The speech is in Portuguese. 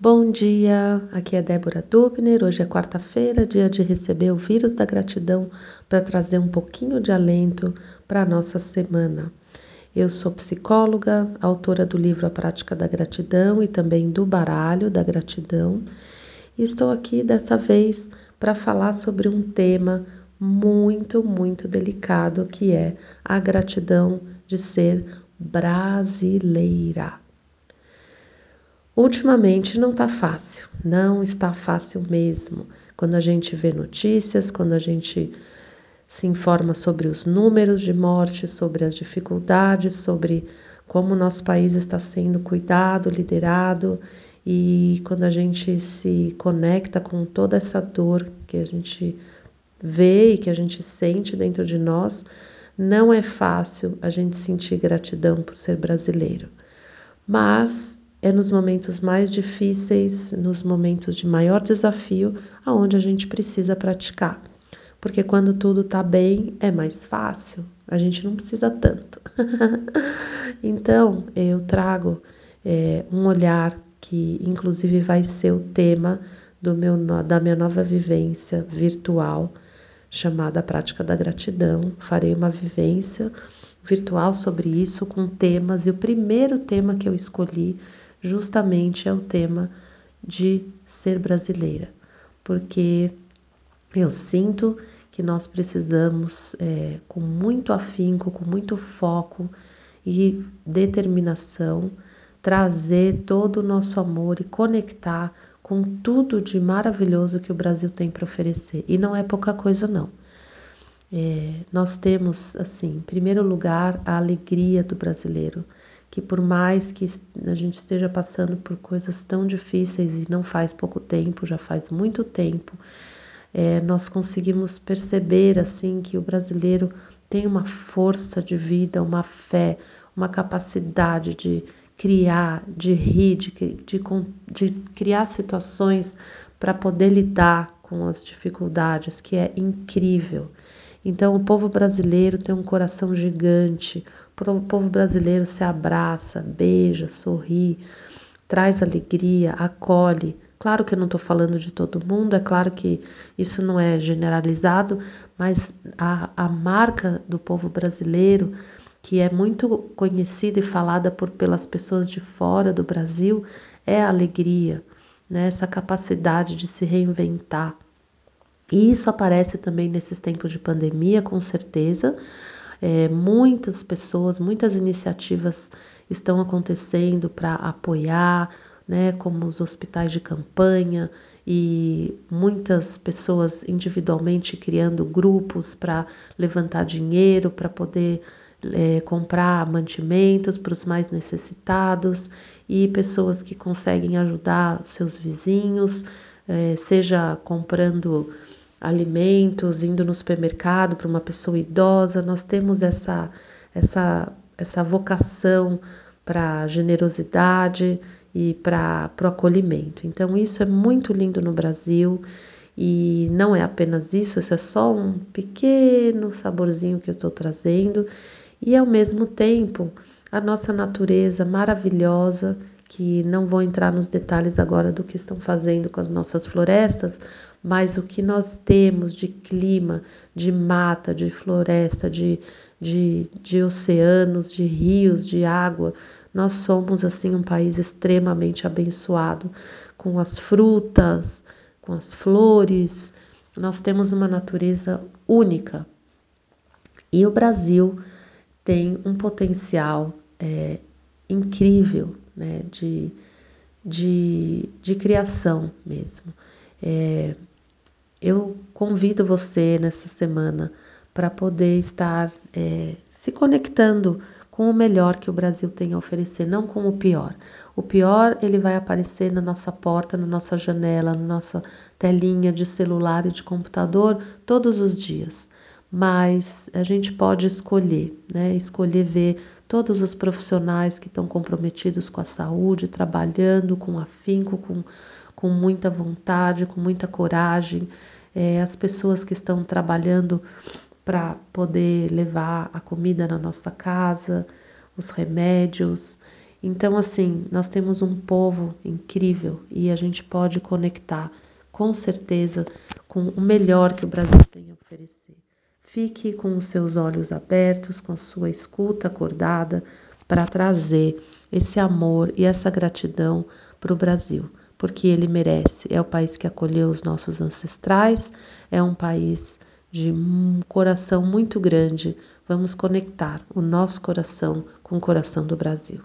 Bom dia, aqui é Débora Dubner. Hoje é quarta-feira, dia de receber o vírus da gratidão para trazer um pouquinho de alento para a nossa semana. Eu sou psicóloga, autora do livro A Prática da Gratidão e também do Baralho da Gratidão, e estou aqui dessa vez para falar sobre um tema muito, muito delicado que é a gratidão de ser brasileira. Ultimamente não está fácil, não está fácil mesmo. Quando a gente vê notícias, quando a gente se informa sobre os números de mortes, sobre as dificuldades, sobre como o nosso país está sendo cuidado, liderado, e quando a gente se conecta com toda essa dor que a gente vê e que a gente sente dentro de nós, não é fácil a gente sentir gratidão por ser brasileiro. Mas é nos momentos mais difíceis, nos momentos de maior desafio, aonde a gente precisa praticar. Porque quando tudo está bem, é mais fácil, a gente não precisa tanto. então, eu trago é, um olhar que, inclusive, vai ser o tema do meu, da minha nova vivência virtual, chamada Prática da Gratidão. Farei uma vivência virtual sobre isso com temas, e o primeiro tema que eu escolhi justamente é o tema de ser brasileira, porque eu sinto que nós precisamos, é, com muito afinco, com muito foco e determinação, trazer todo o nosso amor e conectar com tudo de maravilhoso que o Brasil tem para oferecer. E não é pouca coisa, não. É, nós temos, assim, em primeiro lugar, a alegria do brasileiro que por mais que a gente esteja passando por coisas tão difíceis e não faz pouco tempo, já faz muito tempo, é, nós conseguimos perceber assim que o brasileiro tem uma força de vida, uma fé, uma capacidade de criar, de rir, de, de, de criar situações para poder lidar com as dificuldades, que é incrível. Então, o povo brasileiro tem um coração gigante, o povo brasileiro se abraça, beija, sorri, traz alegria, acolhe. Claro que eu não estou falando de todo mundo, é claro que isso não é generalizado, mas a, a marca do povo brasileiro, que é muito conhecida e falada por, pelas pessoas de fora do Brasil, é a alegria, né? essa capacidade de se reinventar. E isso aparece também nesses tempos de pandemia, com certeza. É, muitas pessoas, muitas iniciativas estão acontecendo para apoiar, né, como os hospitais de campanha e muitas pessoas individualmente criando grupos para levantar dinheiro, para poder é, comprar mantimentos para os mais necessitados e pessoas que conseguem ajudar seus vizinhos, é, seja comprando alimentos, indo no supermercado para uma pessoa idosa, nós temos essa essa essa vocação para generosidade e para o acolhimento. Então isso é muito lindo no Brasil. E não é apenas isso, isso é só um pequeno saborzinho que eu estou trazendo. E ao mesmo tempo a nossa natureza maravilhosa que não vou entrar nos detalhes agora do que estão fazendo com as nossas florestas, mas o que nós temos de clima, de mata, de floresta, de, de, de oceanos, de rios, de água, nós somos assim um país extremamente abençoado com as frutas, com as flores, nós temos uma natureza única. E o Brasil tem um potencial é, incrível né, de, de, de criação mesmo. É, eu convido você nessa semana para poder estar é, se conectando com o melhor que o Brasil tem a oferecer, não com o pior. O pior ele vai aparecer na nossa porta, na nossa janela, na nossa telinha de celular e de computador todos os dias. Mas a gente pode escolher, né? Escolher ver todos os profissionais que estão comprometidos com a saúde, trabalhando com afinco, com, com muita vontade, com muita coragem, é, as pessoas que estão trabalhando para poder levar a comida na nossa casa, os remédios Então, assim, nós temos um povo incrível e a gente pode conectar, com certeza, com o melhor que o Brasil tem a oferecer. Fique com os seus olhos abertos, com a sua escuta acordada, para trazer esse amor e essa gratidão para o Brasil, porque ele merece. É o país que acolheu os nossos ancestrais, é um país de um coração muito grande. Vamos conectar o nosso coração com o coração do Brasil.